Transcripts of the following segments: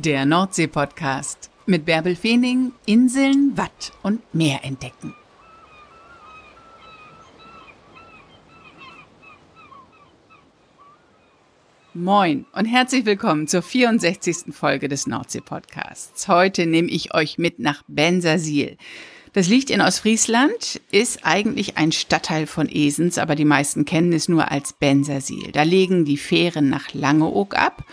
Der Nordsee-Podcast mit Bärbel Feening, Inseln, Watt und Meer entdecken. Moin und herzlich willkommen zur 64. Folge des Nordsee-Podcasts. Heute nehme ich euch mit nach Bensersiel. Das liegt in Ostfriesland, ist eigentlich ein Stadtteil von Esens, aber die meisten kennen es nur als Bensersiel. Da legen die Fähren nach Langeoog ab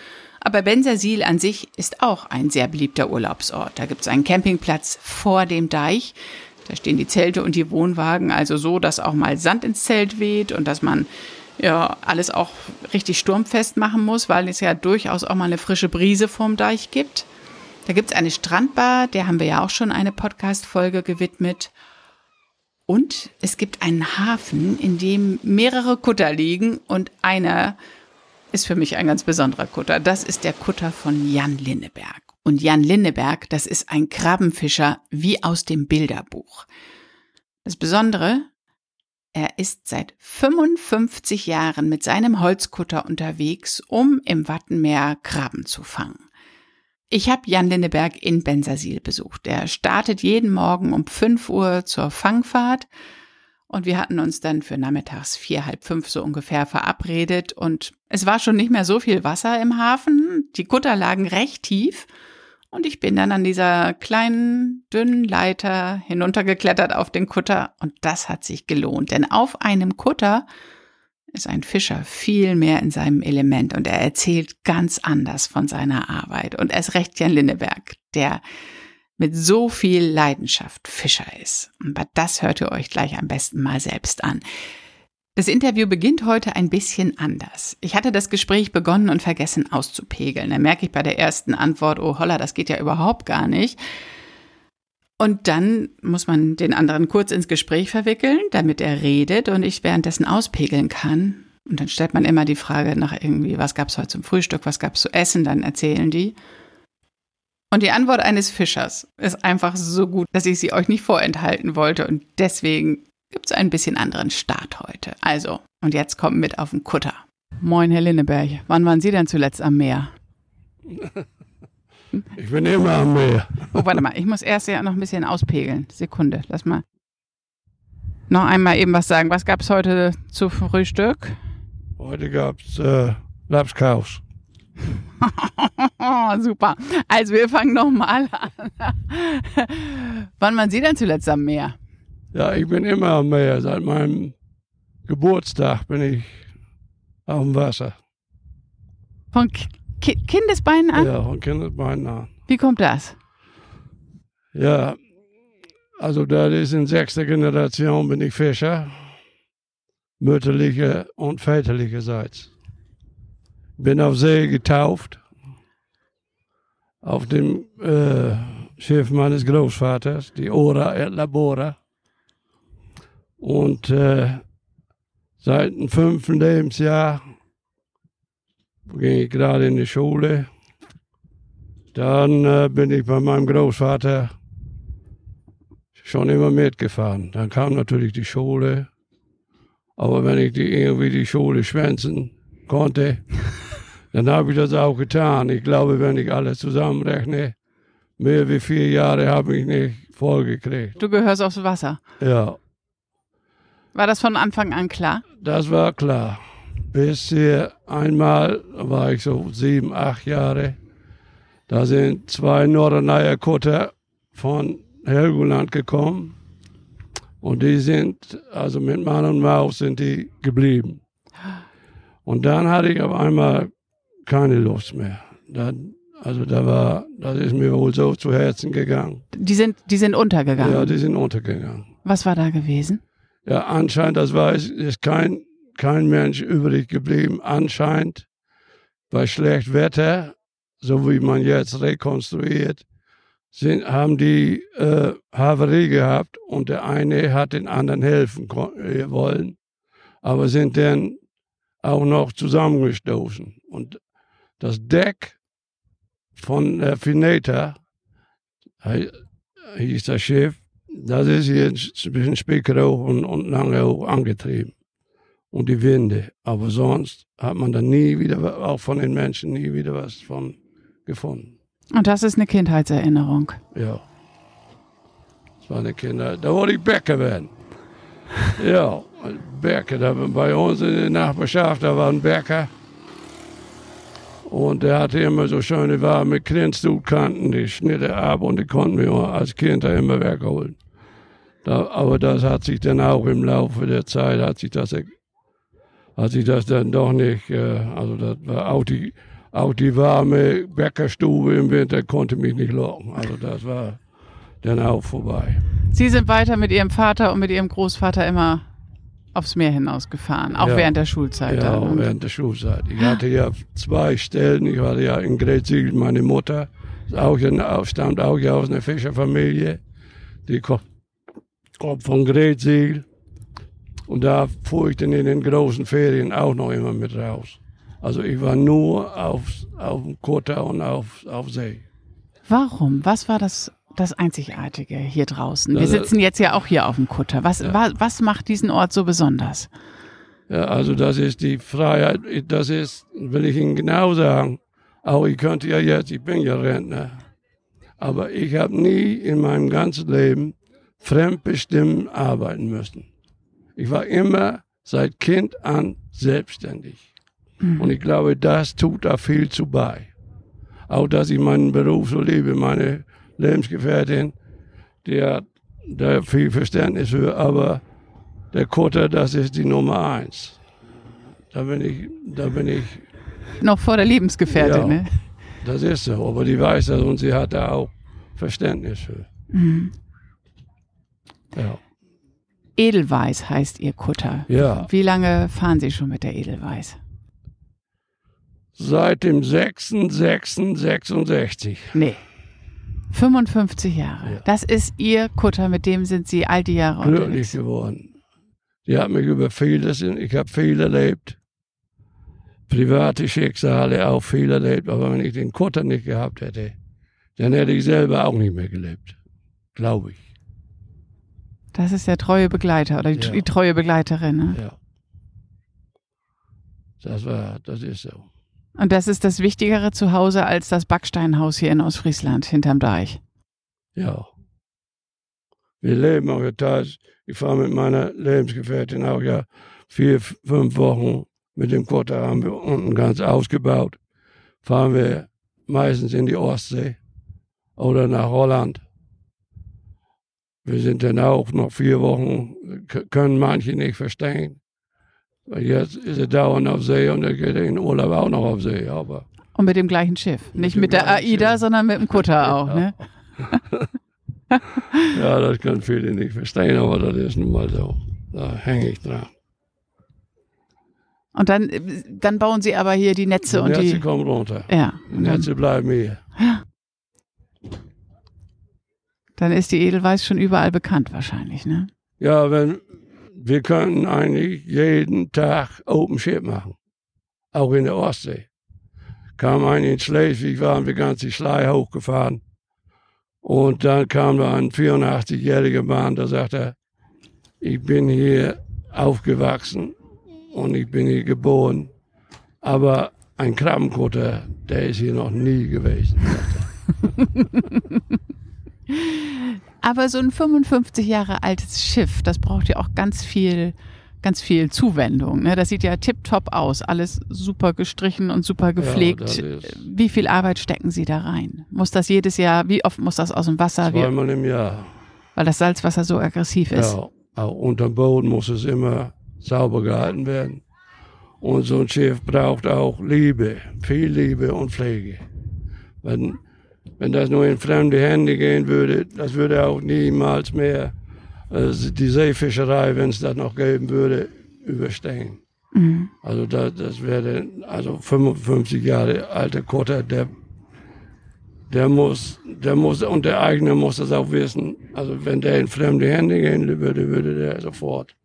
aber Bensersiel an sich ist auch ein sehr beliebter Urlaubsort. Da gibt es einen Campingplatz vor dem Deich. Da stehen die Zelte und die Wohnwagen, also so, dass auch mal Sand ins Zelt weht und dass man ja alles auch richtig sturmfest machen muss, weil es ja durchaus auch mal eine frische Brise vorm Deich gibt. Da gibt es eine Strandbar, der haben wir ja auch schon eine Podcast-Folge gewidmet. Und es gibt einen Hafen, in dem mehrere Kutter liegen und einer ist für mich ein ganz besonderer Kutter. Das ist der Kutter von Jan Linneberg. Und Jan Linneberg, das ist ein Krabbenfischer wie aus dem Bilderbuch. Das Besondere, er ist seit 55 Jahren mit seinem Holzkutter unterwegs, um im Wattenmeer Krabben zu fangen. Ich habe Jan Linneberg in Bensersiel besucht. Er startet jeden Morgen um 5 Uhr zur Fangfahrt und wir hatten uns dann für nachmittags vier, halb fünf so ungefähr verabredet. Und es war schon nicht mehr so viel Wasser im Hafen. Die Kutter lagen recht tief. Und ich bin dann an dieser kleinen, dünnen Leiter hinuntergeklettert auf den Kutter. Und das hat sich gelohnt. Denn auf einem Kutter ist ein Fischer viel mehr in seinem Element. Und er erzählt ganz anders von seiner Arbeit. Und erst recht Jan Linneberg, der mit so viel Leidenschaft Fischer ist. Aber das hört ihr euch gleich am besten mal selbst an. Das Interview beginnt heute ein bisschen anders. Ich hatte das Gespräch begonnen und vergessen auszupegeln. Da merke ich bei der ersten Antwort, oh holla, das geht ja überhaupt gar nicht. Und dann muss man den anderen kurz ins Gespräch verwickeln, damit er redet und ich währenddessen auspegeln kann. Und dann stellt man immer die Frage nach irgendwie, was gab's heute zum Frühstück, was gab's zu essen, dann erzählen die. Und die Antwort eines Fischers ist einfach so gut, dass ich sie euch nicht vorenthalten wollte. Und deswegen gibt es einen bisschen anderen Start heute. Also, und jetzt kommt mit auf den Kutter. Moin, Herr Linneberg. Wann waren Sie denn zuletzt am Meer? Ich bin immer am Meer. Oh, warte mal, ich muss erst ja noch ein bisschen auspegeln. Sekunde, lass mal. Noch einmal eben was sagen. Was gab es heute zu Frühstück? Heute gab es äh, Lapskaus. Super. Also wir fangen nochmal an. Wann waren Sie denn zuletzt am Meer? Ja, ich bin immer am Meer. Seit meinem Geburtstag bin ich auf dem Wasser. Von Ki Kindesbeinen an? Ja, von Kindesbeinen an. Wie kommt das? Ja, also das ist in sechster Generation bin ich Fischer. Mütterliche und väterlicherseits bin auf See getauft, auf dem äh, Schiff meines Großvaters, die Ora et Labora. Und äh, seit dem fünften Lebensjahr ging ich gerade in die Schule. Dann äh, bin ich bei meinem Großvater schon immer mitgefahren. Dann kam natürlich die Schule. Aber wenn ich die irgendwie die Schule schwänzen konnte, dann habe ich das auch getan. Ich glaube, wenn ich alles zusammenrechne, mehr wie vier Jahre habe ich nicht vollgekriegt. Du gehörst aufs Wasser. Ja. War das von Anfang an klar? Das war klar. Bis hier einmal war ich so sieben, acht Jahre. Da sind zwei Norderneier Kutter von Helgoland gekommen. Und die sind, also mit Mann und Maus sind die geblieben. Und dann hatte ich auf einmal keine Lust mehr. Da, also da war, das ist mir wohl so zu Herzen gegangen. Die sind, die sind untergegangen? Ja, die sind untergegangen. Was war da gewesen? Ja, anscheinend, das weiß, ist kein, kein Mensch übrig geblieben. Anscheinend bei schlecht Wetter, so wie man jetzt rekonstruiert, sind, haben die äh, Havarie gehabt und der eine hat den anderen helfen äh, wollen, aber sind dann auch noch zusammengestoßen. Und das Deck von der Fineta, hieß das Schiff, das ist hier zwischen Spiekeroog und, und Langeoog angetrieben. Und die Winde. Aber sonst hat man da nie wieder, auch von den Menschen, nie wieder was von gefunden. Und das ist eine Kindheitserinnerung. Ja. Das war eine Kinder. Da wollte ich Bäcker werden. ja, Bäcker. Da, bei uns in der Nachbarschaft, da war ein Bäcker. Und der hatte immer so schöne warme Grenzstutkanten, die schnitte ab und die konnten wir als Kind da immer wegholen. Da, aber das hat sich dann auch im Laufe der Zeit, hat sich das, hat sich das dann doch nicht, äh, also das war auch die, auch die warme Bäckerstube im Winter konnte mich nicht locken. Also das war dann auch vorbei. Sie sind weiter mit Ihrem Vater und mit Ihrem Großvater immer aufs Meer hinausgefahren, auch Ja. während der Schulzeit. Ja. Und- während der Schulzeit. Ich hatte ja zwei Stellen. Ich hatte ja in Gretzig, meine Mutter, auch ein, stammt auch ja aus einer Fischerfamilie. Die ko- kommt von Gretzig. Und da fuhr ich dann in den großen Ferien auch noch immer mit raus. Also ich war nur auf, auf dem Kutter und auf, auf See. Warum? Was war das, das Einzigartige hier draußen? Wir Das- sitzen jetzt ja auch hier auf dem Kutter. Was, wa, was macht diesen Ort so besonders? Ja, also das ist die Freiheit, das ist, will ich Ihnen genau sagen, auch ich könnte ja jetzt, ich bin ja Rentner, aber ich habe nie in meinem ganzen Leben fremdbestimmt arbeiten müssen. Ich war immer seit Kind an selbstständig. Und ich glaube, das tut da viel zu bei. Auch, dass ich meinen Beruf so liebe, meine Lebensgefährtin, die hat da viel Verständnis für, aber der Kutter, das ist die Nummer eins. Da bin ich, da bin ich, Noch vor der Lebensgefährtin, Ja. ne? das ist so. Aber die weiß das und sie hat da auch Verständnis für. Ja. Edelweiß heißt Ihr Kutter. Ja. Wie lange fahren Sie schon mit der Edelweiß? Seit dem 6.6.66. Nee. 55 Jahre. Ja. Das ist Ihr Kutter, mit dem sind Sie all die Jahre glücklich unterwegs. geworden. Die hat mich über vieles, ich habe viel erlebt. Private Schicksale auch viel erlebt, aber wenn ich den Kutter nicht gehabt hätte, dann hätte ich selber auch nicht mehr gelebt. Glaube ich. Das ist der treue Begleiter oder die, Ja. die treue Begleiterin. Ne? Ja. Das war, das ist so. Und das ist das wichtigere Zuhause als das Backsteinhaus hier in Ostfriesland hinterm Deich. Ja. Wir leben auch teils. Ich fahre mit meiner Lebensgefährtin auch ja vier, fünf Wochen mit dem Kutter haben wir unten ganz ausgebaut. Fahren wir meistens in die Ostsee oder nach Holland. Wir sind dann auch noch vier Wochen, können manche nicht verstehen. Jetzt ist er dauernd auf See und er geht in Urlaub auch noch auf See. Aber Und mit dem gleichen Schiff. Mit Nicht mit der AIDA, Schiff. sondern mit dem Kutter auch. Ne? ja, das können viele nicht verstehen, aber das ist nun mal so. Da hänge ich dran. Und dann, dann bauen sie aber hier die Netze Die und Netze die. kommen runter. Ja. Die Netze bleiben hier. Dann ist die Edelweiß schon überall bekannt wahrscheinlich, ne? Ja, wenn, wir können eigentlich jeden Tag Open Ship machen. Auch in der Ostsee. Kam ein in Schleswig, waren wir ganz die Schlei hochgefahren. Und dann kam da ein 84-jähriger Mann, der sagte, ich bin hier aufgewachsen und ich bin hier geboren. Aber ein Krabbenkutter, der ist hier noch nie gewesen. er. Aber so ein 55 Jahre altes Schiff, das braucht ja auch ganz viel, ganz viel Zuwendung. Ne? Das sieht ja tipptopp aus, alles super gestrichen und super gepflegt. ist- wie viel Arbeit stecken Sie da rein? Muss das jedes Jahr, wie oft muss das aus dem Wasser? Wie, Zweimal im Jahr. weil das Salzwasser so aggressiv ist. Ja, auch unterm Boden muss es immer sauber gehalten werden. Und so ein Schiff braucht auch Liebe, viel Liebe und Pflege. Wenn, wenn das nur in fremde Hände gehen würde, das würde auch niemals mehr äh, die Seefischerei, wenn es das noch geben würde, überstehen. Mhm. Also das, das wäre also 55 Jahre alter Kutter, der, der muss, der muss, und der Eigner muss das auch wissen. Also wenn der in fremde Hände gehen würde, würde der sofort.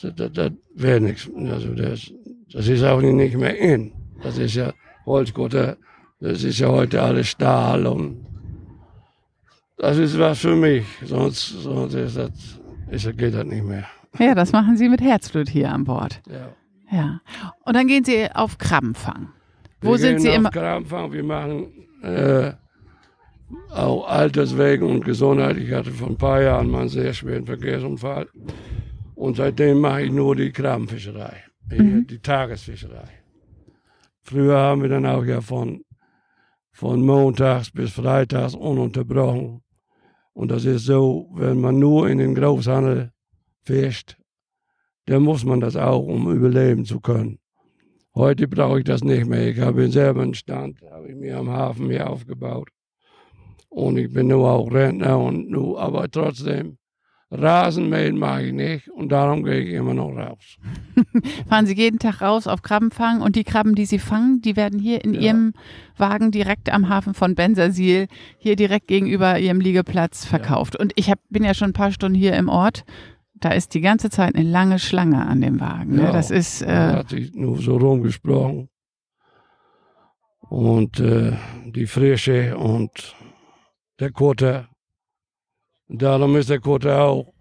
Das, das, das wäre nichts. Also das, das ist auch nicht mehr in. Das ist ja Holzkutter, das ist ja heute alles Stahl und das ist was für mich. Sonst, sonst ist das, ist, geht das nicht mehr. Ja, das machen Sie mit Herzblut hier an Bord. Ja. Ja. Und dann gehen Sie auf Krabbenfang. Wo wir sind gehen Sie auf immer? Kramfang, wir machen äh, auch alterswegen und Gesundheit. Ich hatte vor ein paar Jahren mal einen sehr schweren Verkehrsunfall. Und seitdem mache ich nur die Krabbenfischerei, mhm. die Tagesfischerei. Früher haben wir dann auch ja von, von montags bis freitags ununterbrochen. Und das ist so, wenn man nur in den Großhandel fischt, dann muss man das auch, um überleben zu können. Heute brauche ich das nicht mehr. Ich habe selber einen Stand, habe ich mir am Hafen hier aufgebaut. Und ich bin nur auch Rentner und nur, aber trotzdem, Rasenmähen mache ich nicht und darum gehe ich immer noch raus. Fahren Sie jeden Tag raus auf Krabbenfang und die Krabben, die Sie fangen, die werden hier in ja. Ihrem Wagen direkt am Hafen von Bensersiel, hier direkt gegenüber Ihrem Liegeplatz verkauft. Ja. Und ich hab, bin ja schon ein paar Stunden hier im Ort. Da ist die ganze Zeit eine lange Schlange an dem Wagen. Ne? Ja, das ist. Äh, hat sich nur so rumgesprochen. Und äh, die Frische und der Kutter. Darum ist der Kutter auch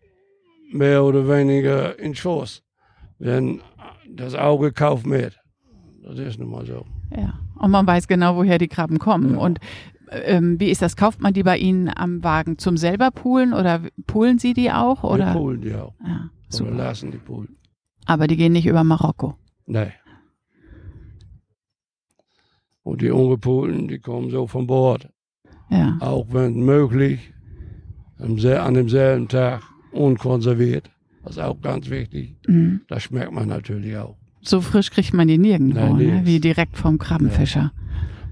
mehr oder weniger in Schuss. Wenn das Auge kauft mit. Das ist nun mal so. Ja, und man weiß genau, woher die Krabben kommen. Ja. Und ähm, wie ist das? Kauft man die bei Ihnen am Wagen zum selber poolen oder poolen Sie die auch? Oder? Wir poolen die auch. Ja, super. Oder lassen die poolen. Aber die gehen nicht über Marokko? Nein. Und die ungepoolten, die kommen so von Bord. Ja. Auch wenn möglich, an demselben Tag unkonserviert. Das ist auch ganz wichtig. Mhm. Das schmeckt man natürlich auch. So frisch kriegt man die nirgendwo, Nein, ne? wie direkt vom Krabbenfischer. Ja.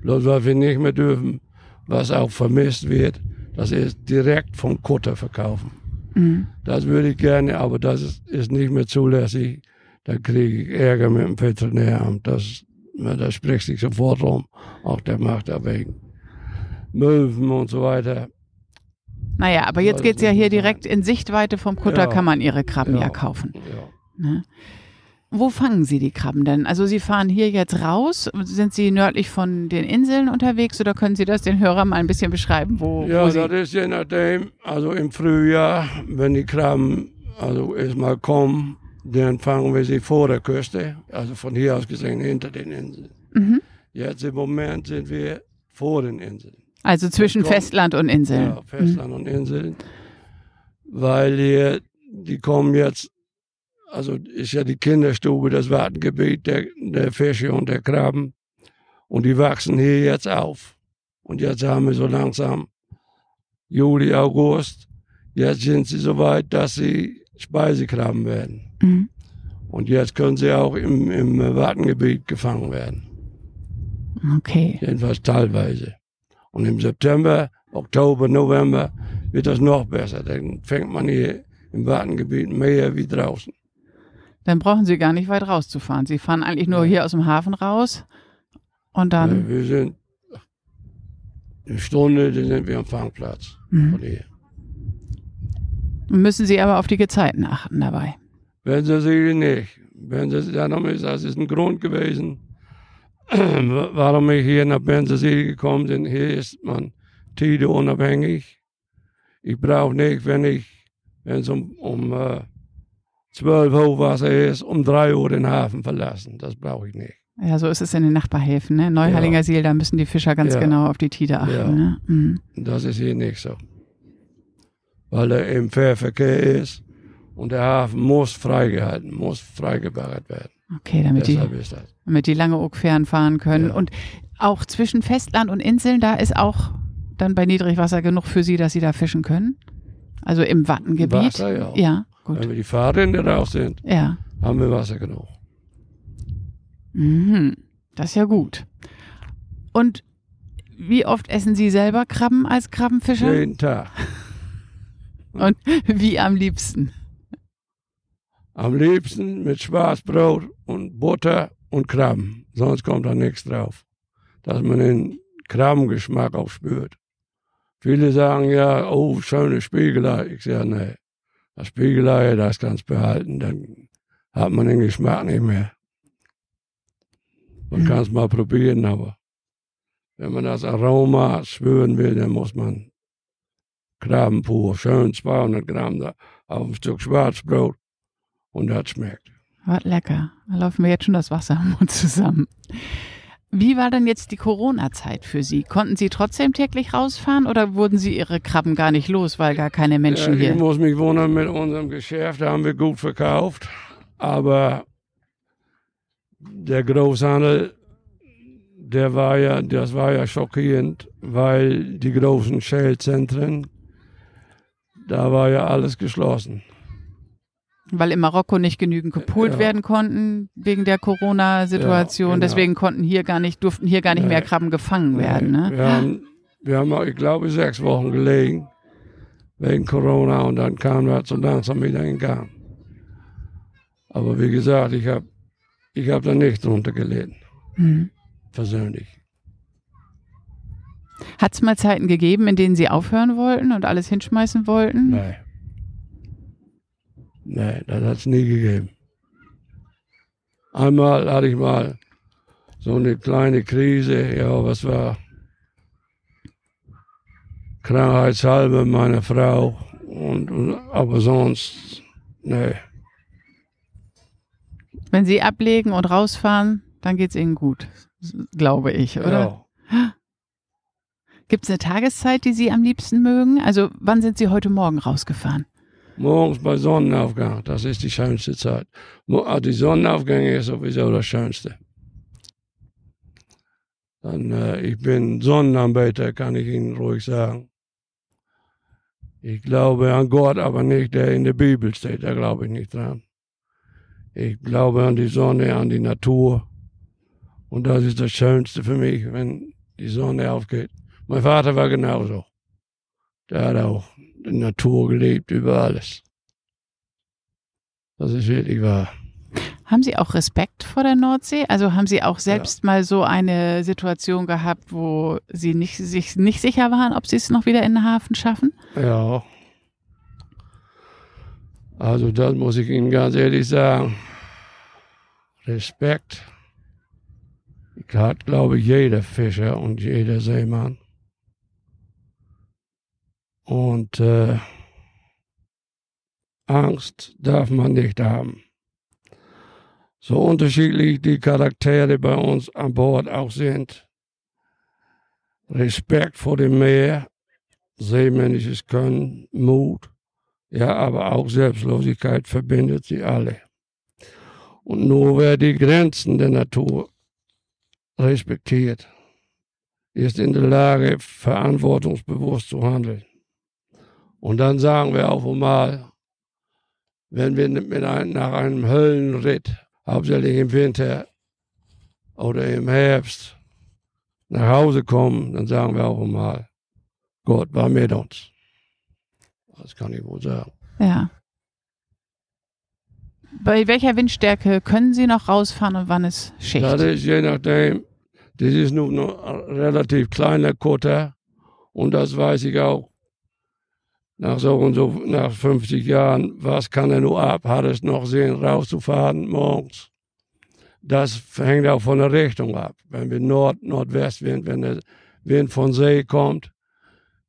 Bloß was wir nicht mehr dürfen, was auch vermisst wird, das ist direkt vom Kutter verkaufen. Mhm. Das würde ich gerne, aber das ist, ist nicht mehr zulässig. Da kriege ich Ärger mit dem Veterinäramt. Das, das spricht sich sofort um. Auch der macht da wegen. Möwen und so weiter. Naja, aber jetzt geht es ja hier direkt in Sichtweite vom Kutter, ja. kann man ihre Krabben ja, ja kaufen. Ja. Ne? Wo fangen Sie die Krabben denn? Also Sie fahren hier jetzt raus. Sind Sie nördlich von den Inseln unterwegs oder können Sie das den Hörern mal ein bisschen beschreiben, wo, Ja, wo das ist je nachdem. Also im Frühjahr, wenn die Krabben also erstmal kommen, dann fangen wir sie vor der Küste, also von hier aus gesehen hinter den Inseln. Mhm. Jetzt im Moment sind wir vor den Inseln. Also zwischen kommt, Festland und Inseln. Ja, Festland mhm. und Inseln. Weil hier, die kommen jetzt, also ist ja die Kinderstube das Wartengebiet der, der Fische und der Krabben. Und die wachsen hier jetzt auf. Und jetzt haben wir so langsam Juli, August. Jetzt sind sie so weit, dass sie Speisekrabben werden. Mhm. Und jetzt können sie auch im, im Wartengebiet gefangen werden. Okay. Jedenfalls teilweise. Und im September, Oktober, November wird das noch besser. Dann fängt man hier im Wartengebiet mehr wie draußen. Dann brauchen Sie gar nicht weit rauszufahren. Sie fahren eigentlich nur ja. hier aus dem Hafen raus und dann. Ja, wir sind eine Stunde, dann sind wir am Fangplatz. Mhm. Müssen Sie aber auf die Gezeiten achten dabei? Wenn Sie sie nicht. Wenn Sie, darum ist, das ist ein Grund gewesen, warum ich hier nach Benzersee gekommen bin. Hier ist man Tide unabhängig. Ich brauche nicht, wenn ich, wenn es um, um äh, 12 Hochwasser ist, um 3 Uhr den Hafen verlassen. Das brauche ich nicht. Ja, so ist es in den Nachbarhäfen. Ne? Neuhallinger ja. Seel, da müssen die Fischer ganz ja. genau auf die Tide achten. Ja. Ne? Mhm. Das ist hier nicht so. Weil er im Fährverkehr ist und der Hafen muss freigehalten, muss freigebaggert werden. Okay, damit die, damit die lange Oakfähren fahren können. Ja. Und auch zwischen Festland und Inseln, da ist auch dann bei Niedrigwasser genug für Sie, dass Sie da fischen können? Also im Wattengebiet? Wasser, ja. ja, gut. Wenn wir die Fahrräder raus sind, ja. haben wir Wasser genug. Mhm. Das ist ja gut. Und wie oft essen Sie selber Krabben als Krabbenfischer? Jeden Tag. Und wie am liebsten? Am liebsten mit Schwarzbrot und Butter und Krabben. Sonst kommt da nichts drauf. Dass man den Krabbengeschmack auch spürt. Viele sagen ja, oh, schöne Spiegelei. Ich sage, nee, das Spiegelei, das kannst behalten, dann hat man den Geschmack nicht mehr. Man mhm. kann es mal probieren, aber wenn man das Aroma spüren will, dann muss man Krabben pur, schön 200 Gramm da auf ein Stück Schwarzbrot und das schmeckt. Was lecker. Da laufen mir jetzt schon das Wasser im Mund zusammen. Wie war denn jetzt die Corona-Zeit für Sie? Konnten Sie trotzdem täglich rausfahren oder wurden Sie Ihre Krabben gar nicht los, weil gar keine Menschen ja, hier? Ich muss mich wundern mit unserem Geschäft, da haben wir gut verkauft. Aber der Großhandel, der war ja, das war ja schockierend, weil die großen Shell-Zentren, da war ja alles geschlossen. Weil in Marokko nicht genügend gepoolt Ja. werden konnten wegen der Corona-Situation. Ja, genau. Deswegen konnten hier gar nicht, durften hier gar nicht Nee. mehr Krabben gefangen werden. Ne? Wir haben, wir haben, auch, ich glaube, sechs Wochen gelegen wegen Corona und dann kamen wir so langsam wieder in Gang. Aber wie gesagt, ich habe ich hab da nicht drunter gelitten, Hm. persönlich. Hat es mal Zeiten gegeben, in denen Sie aufhören wollten und alles hinschmeißen wollten? Nee. Nee, das hat es nie gegeben. Einmal hatte ich mal so eine kleine Krise, ja, was war krankheitshalber meine Frau und, und aber sonst, nee. Wenn Sie ablegen und rausfahren, dann geht es Ihnen gut, glaube ich, oder? Ja. Gibt es eine Tageszeit, die Sie am liebsten mögen? Also wann sind Sie heute Morgen rausgefahren? Morgens bei Sonnenaufgang, das ist die schönste Zeit. Ah, Die Sonnenaufgänge ist sowieso das Schönste. Dann, äh, ich bin Sonnenanbeter, kann ich Ihnen ruhig sagen. Ich glaube an Gott, aber nicht der in der Bibel steht, da glaube ich nicht dran. Ich glaube an die Sonne, an die Natur. Und das ist das Schönste für mich, wenn die Sonne aufgeht. Mein Vater war genauso. Der hat auch die Natur gelebt über alles. Das ist wirklich wahr. Haben Sie auch Respekt vor der Nordsee? Also haben Sie auch selbst mal so eine Situation gehabt, wo Sie nicht, sich nicht sicher waren, ob Sie es noch wieder in den Hafen schaffen? Ja. Also das muss ich Ihnen ganz ehrlich sagen. Respekt. Hat, glaube ich, jeder Fischer und jeder Seemann. Und äh, Angst darf man nicht haben. So unterschiedlich die Charaktere bei uns an Bord auch sind. Respekt vor dem Meer, seemännisches Können, Mut, ja, aber auch Selbstlosigkeit verbindet sie alle. Und nur wer die Grenzen der Natur respektiert, ist in der Lage, verantwortungsbewusst zu handeln. Und dann sagen wir auch mal, wenn wir mit ein, nach einem Höllenritt, hauptsächlich im Winter oder im Herbst, nach Hause kommen, dann sagen wir auch mal, Gott war mit uns. Das kann ich wohl sagen. Ja. Bei welcher Windstärke können Sie noch rausfahren und wann ist Schicht? Das ist je nachdem, das ist nur ein relativ kleiner Kutter und das weiß ich auch nach so und so, nach 50 Jahren, was kann er nur ab, hat es noch Sinn, rauszufahren morgens. Das hängt auch von der Richtung ab. Wenn wir Nord, Nordwestwind, wenn der Wind von See kommt,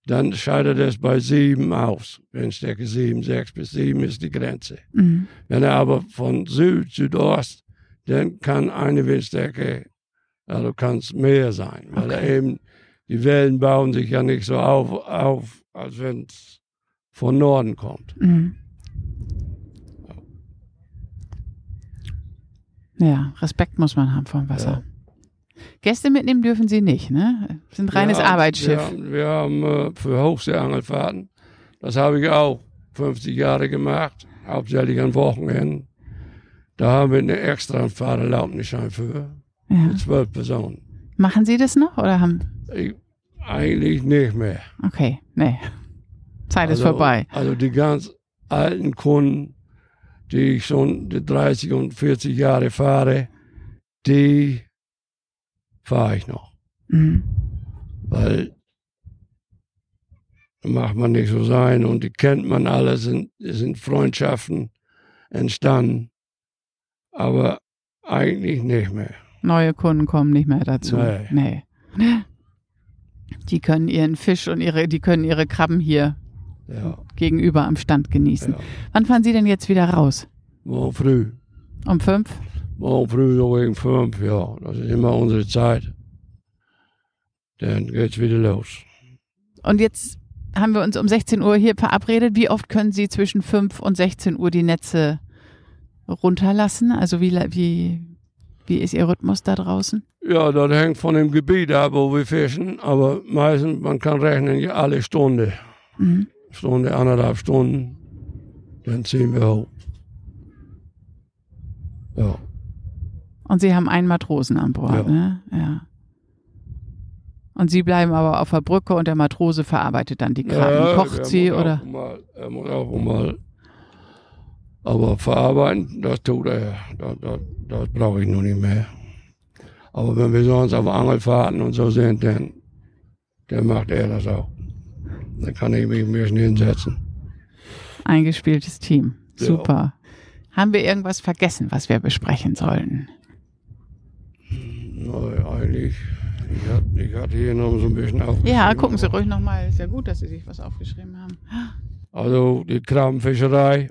dann scheidet es bei sieben aus. Windstärke sieben, sechs bis sieben ist die Grenze. Mhm. Wenn er aber von Süd, Südost, dann kann eine Windstärke, also kann es mehr sein, weil Okay. eben, die Wellen bauen sich ja nicht so auf, auf als wenn es von Norden kommt. Mhm. Ja, Respekt muss man haben vom Wasser. Gäste mitnehmen dürfen Sie nicht, ne? Sind reines haben- Arbeitsschiff. Wir haben, wir haben äh, für Hochseeangelfahrten, das habe ich auch 50 Jahre gemacht, hauptsächlich an Wochenenden. Da haben wir eine extra Fahrerlaubnis für, Ja. für zwölf Personen. Machen Sie das noch oder haben? Ich, eigentlich nicht mehr. Okay, nee. Zeit ist Also- vorbei. Also die ganz alten Kunden, die ich schon die 30 und 40 Jahre fahre, die fahre ich noch. Mhm. Weil macht man nicht so sein und die kennt man alle, sind, sind Freundschaften entstanden. Aber eigentlich nicht mehr. Neue Kunden kommen nicht mehr dazu. Nee. Nee. Die können ihren Fisch und ihre, die können ihre Krabben hier Ja, gegenüber am Stand genießen. ja. Wann fahren Sie denn jetzt wieder raus? Morgen früh. Um fünf? Morgen früh so gegen fünf, ja. Das ist immer unsere Zeit. dann geht's wieder los. Und jetzt haben wir uns um 16 Uhr hier verabredet. Wie oft können Sie zwischen 5 und 16 Uhr die Netze runterlassen? Also wie, wie, wie ist Ihr Rhythmus da draußen? Ja, das hängt von dem Gebiet ab, wo wir fischen, aber meistens, man kann rechnen, alle Stunde. Mhm. Stunde, anderthalb Stunden, dann ziehen wir hoch. Ja. Und Sie haben einen Matrosen an Bord, Ja. ne? Ja. Und Sie bleiben aber auf der Brücke und der Matrose verarbeitet dann die Krabben. Ja, Kocht sie muss oder? Auch mal, er muss auch mal. Aber verarbeiten, das tut er. Das, das, das brauche ich noch nicht mehr. Aber wenn wir sonst auf Angelfahrten und so sind, dann, dann macht er das auch. Dann kann ich mich ein bisschen hinsetzen. Eingespieltes Team. Ja. Super. Haben wir irgendwas vergessen, was wir besprechen sollten? Nein, eigentlich. Ich hatte, ich hatte hier noch so ein bisschen aufgeschrieben. Ja, gucken Sie ruhig nochmal. Ist ja gut, dass Sie sich was aufgeschrieben haben. Also die Krabbenfischerei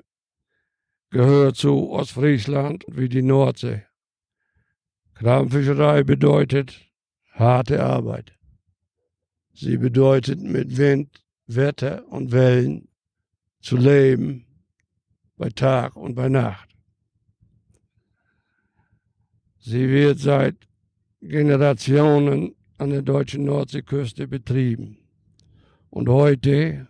gehört zu Ostfriesland wie die Nordsee. Krabbenfischerei bedeutet harte Arbeit. Sie bedeutet mit Wind, Wetter und Wellen zu leben bei Tag und bei Nacht. Sie wird seit Generationen an der deutschen Nordseeküste betrieben. Und heute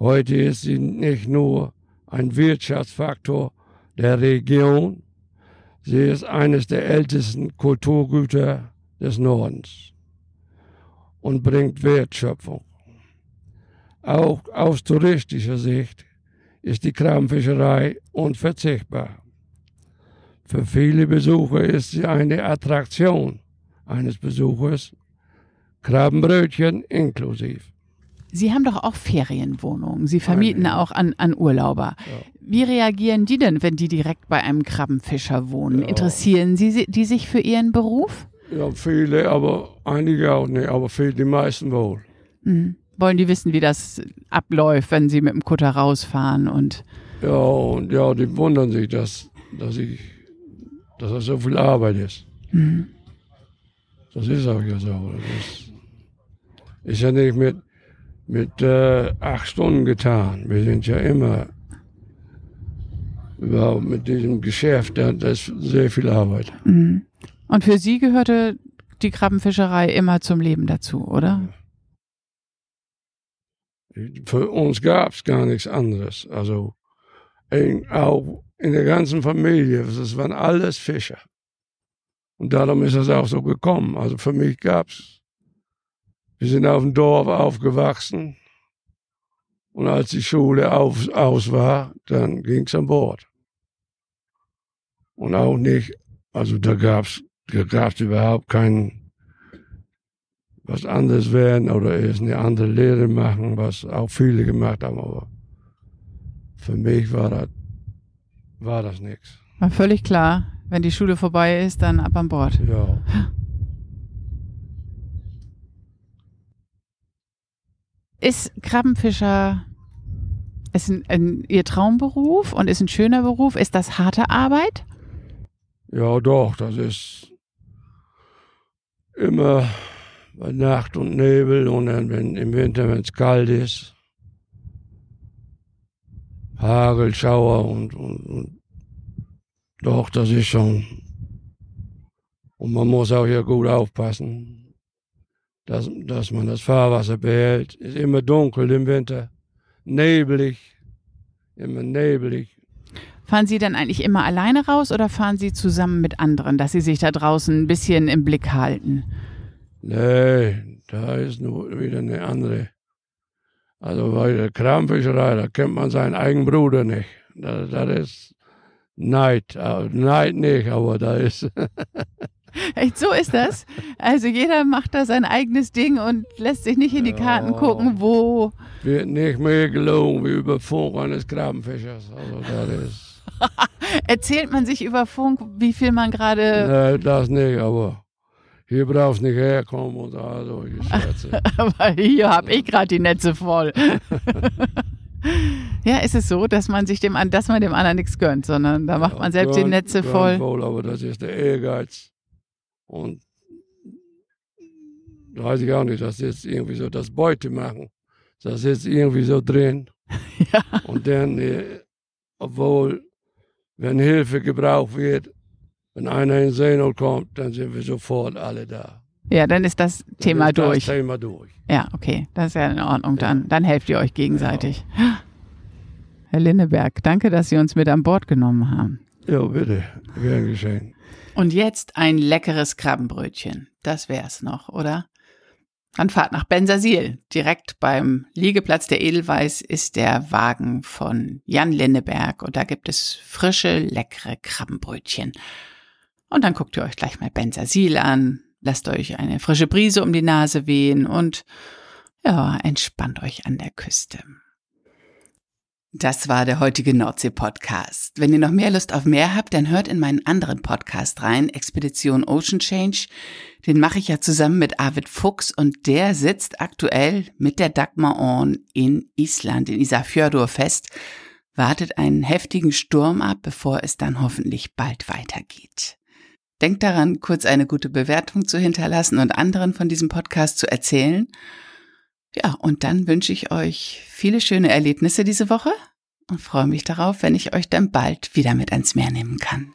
Heute ist sie nicht nur ein Wirtschaftsfaktor der Region, sie ist eines der ältesten Kulturgüter des Nordens und bringt Wertschöpfung. Auch aus touristischer Sicht ist die Krabbenfischerei unverzichtbar. Für viele Besucher ist sie eine Attraktion eines Besuchers, Krabbenbrötchen inklusiv. Sie haben doch auch Ferienwohnungen. Sie vermieten Eine. auch an, an Urlauber. Wie reagieren die denn, wenn die direkt bei einem Krabbenfischer wohnen? Ja. Interessieren Sie si- die sich für Ihren Beruf? Ja, viele, aber einige auch nicht, aber viele, die meisten wohl. Mhm. Wollen die wissen, wie das abläuft, wenn Sie mit dem Kutter rausfahren? Und Ja, und ja, die wundern sich, dass, dass ich, dass das so viel Arbeit ist. Mhm. Das ist auch ja so. Das ist, ja nicht mit, mit äh, acht Stunden getan. Wir sind ja immer überhaupt mit diesem Geschäft, da- das ist sehr viel Arbeit. Mhm. und für Sie gehörte die Krabbenfischerei immer zum Leben dazu, oder? Für uns gab es gar nichts anderes. Also in, auch in der ganzen Familie, das waren alles Fischer. Und darum ist das auch so gekommen. Also für mich gab's, wir sind auf dem Dorf aufgewachsen. Und als die Schule auf, aus war, dann ging's an Bord. Und auch nicht, also da gab's, da gab's überhaupt kein, was anderes werden oder erst eine andere Lehre machen, was auch viele gemacht haben. Aber für mich war das, war das nichts. War völlig klar, wenn die Schule vorbei ist, dann ab an Bord. Ja. Ist Krabbenfischer ist ein, ein, Ihr Traumberuf und ist ein schöner Beruf? Ist das harte Arbeit? Ja, doch, das ist immer bei Nacht und Nebel und dann, wenn, im Winter, wenn es kalt ist, Hagel, Schauer und, und, und doch, das ist schon. Und man muss auch hier gut aufpassen, dass, dass man das Fahrwasser behält. Ist immer dunkel im Winter, nebelig, immer nebelig. Fahren Sie dann eigentlich immer alleine raus oder fahren Sie zusammen mit anderen, dass Sie sich da draußen ein bisschen im Blick halten? Nee, da ist nur wieder eine andere. Also bei der Kramfischerei, da kennt man seinen eigenen Bruder nicht. Das, das ist Neid. Neid nicht, aber da ist. Echt, so ist das? Also jeder macht da sein eigenes Ding und lässt sich nicht in die Karten Ja. gucken, wo. wird nicht mehr gelogen wie über Funk eines Krabbenfischers. Also das ist. Erzählt man sich über Funk, wie viel man gerade. Nee, das nicht, aber hier brauchst du nicht herkommen und da solche Scherze. Aber hier habe ich gerade die Netze voll. ja, ist es so, dass man sich dem dass man dem anderen nichts gönnt, sondern da macht man selbst die Gönnt- Netze gönnt voll. Wohl, aber das ist der Ehrgeiz. Und weiß ich auch nicht, das ist irgendwie so das Beute machen. Das ist irgendwie so drin. Ja. Und dann, äh, obwohl, wenn Hilfe gebraucht wird, wenn einer in Seenot kommt, dann sind wir sofort alle da. Ja, dann ist das Thema ist durch. Das Thema durch. Ja, okay, das ist ja in Ordnung. Dann, dann helft ihr euch gegenseitig. Ja. Herr Linneberg, danke, dass Sie uns mit an Bord genommen haben. Ja, bitte. Gern geschehen. Und jetzt ein leckeres Krabbenbrötchen. Das wär's noch, oder? Dann fahrt nach Bensersiel. Direkt beim Liegeplatz der Edelweiß ist der Wagen von Jan Linneberg und da gibt es frische, leckere Krabbenbrötchen. Und dann guckt ihr euch gleich mal Bensersiel an, lasst euch eine frische Brise um die Nase wehen und ja, entspannt euch an der Küste. Das war der heutige Nordsee-Podcast. Wenn ihr noch mehr Lust auf mehr habt, dann hört in meinen anderen Podcast rein, Expedition Ocean Change. Den mache ich ja zusammen mit Arvid Fuchs und der sitzt aktuell mit der Dagmar On in Island, in Isafjörður fest, wartet einen heftigen Sturm ab, bevor es dann hoffentlich bald weitergeht. Denkt daran, kurz eine gute Bewertung zu hinterlassen und anderen von diesem Podcast zu erzählen. Ja, und dann wünsche ich euch viele schöne Erlebnisse diese Woche und freue mich darauf, wenn ich euch dann bald wieder mit ans Meer nehmen kann.